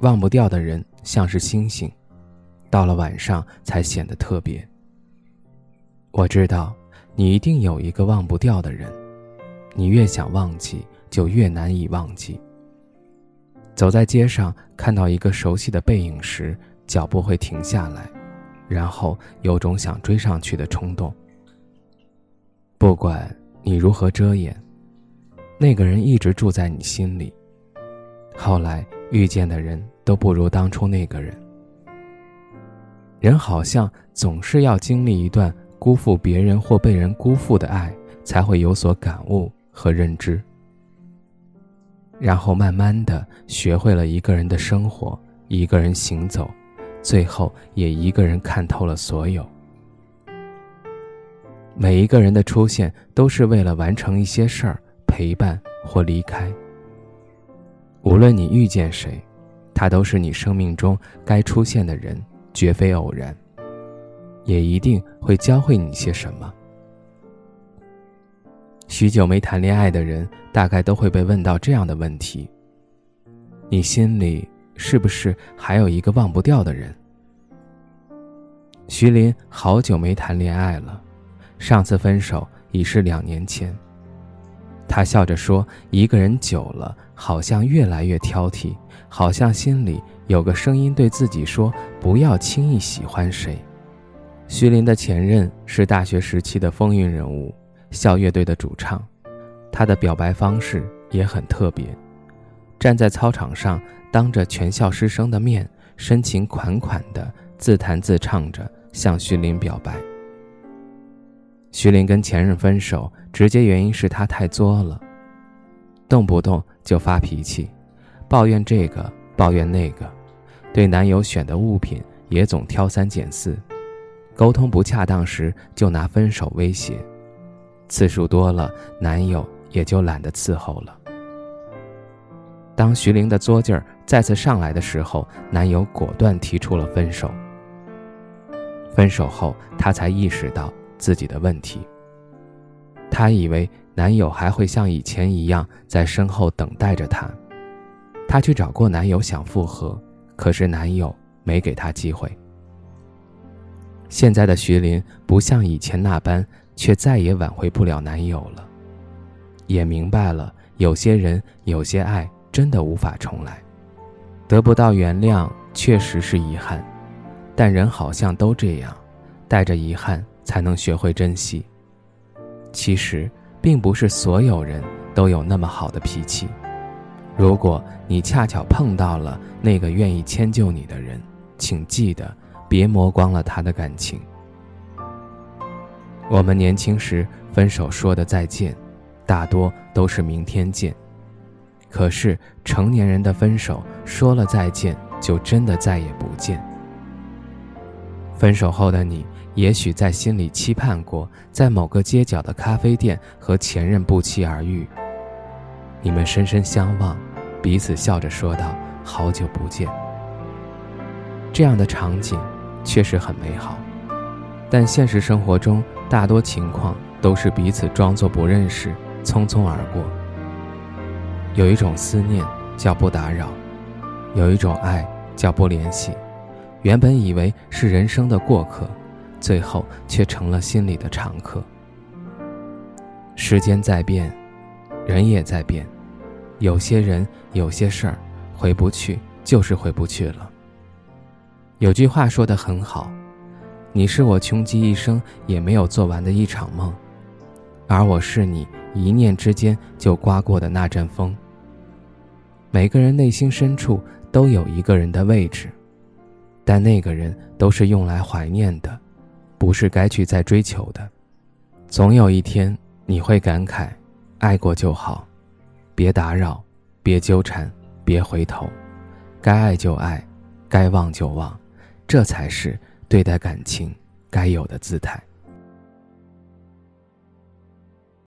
忘不掉的人像是星星，到了晚上才显得特别。我知道，你一定有一个忘不掉的人，你越想忘记，就越难以忘记。走在街上，看到一个熟悉的背影时，脚步会停下来，然后有种想追上去的冲动。不管你如何遮掩，那个人一直住在你心里。后来。遇见的人都不如当初那个人。人好像总是要经历一段辜负别人或被人辜负的爱，才会有所感悟和认知，然后慢慢的学会了一个人的生活，一个人行走，最后也一个人看透了所有。每一个人的出现都是为了完成一些事儿，陪伴或离开。无论你遇见谁，他都是你生命中该出现的人，绝非偶然，也一定会教会你些什么。许久没谈恋爱的人，大概都会被问到这样的问题：你心里是不是还有一个忘不掉的人？徐林好久没谈恋爱了，上次分手已是两年前。他笑着说：“一个人久了，好像越来越挑剔，好像心里有个声音对自己说：不要轻易喜欢谁。”徐林的前任是大学时期的风云人物，校乐队的主唱。他的表白方式也很特别，站在操场上，当着全校师生的面，深情款款地自弹自唱着向徐林表白。徐林跟前任分手，直接原因是他太作了，动不动就发脾气，抱怨这个抱怨那个，对男友选的物品也总挑三拣四，沟通不恰当时就拿分手威胁，次数多了，男友也就懒得伺候了。当徐玲的作劲儿再次上来的时候，男友果断提出了分手。分手后，她才意识到。自己的问题。她以为男友还会像以前一样在身后等待着她，她去找过男友想复合，可是男友没给她机会。现在的徐林不像以前那般，却再也挽回不了男友了，也明白了有些人有些爱真的无法重来，得不到原谅确实是遗憾，但人好像都这样，带着遗憾。才能学会珍惜。其实，并不是所有人都有那么好的脾气。如果你恰巧碰到了那个愿意迁就你的人，请记得别磨光了他的感情。我们年轻时分手说的再见，大多都是明天见。可是成年人的分手说了再见，就真的再也不见。分手后的你。也许在心里期盼过，在某个街角的咖啡店和前任不期而遇。你们深深相望，彼此笑着说道：“好久不见。”这样的场景确实很美好，但现实生活中大多情况都是彼此装作不认识，匆匆而过。有一种思念叫不打扰，有一种爱叫不联系。原本以为是人生的过客。最后却成了心里的常客。时间在变，人也在变，有些人有些事儿回不去，就是回不去了。有句话说的很好：“你是我穷极一生也没有做完的一场梦，而我是你一念之间就刮过的那阵风。”每个人内心深处都有一个人的位置，但那个人都是用来怀念的。不是该去再追求的，总有一天你会感慨，爱过就好，别打扰，别纠缠，别回头，该爱就爱，该忘就忘，这才是对待感情该有的姿态。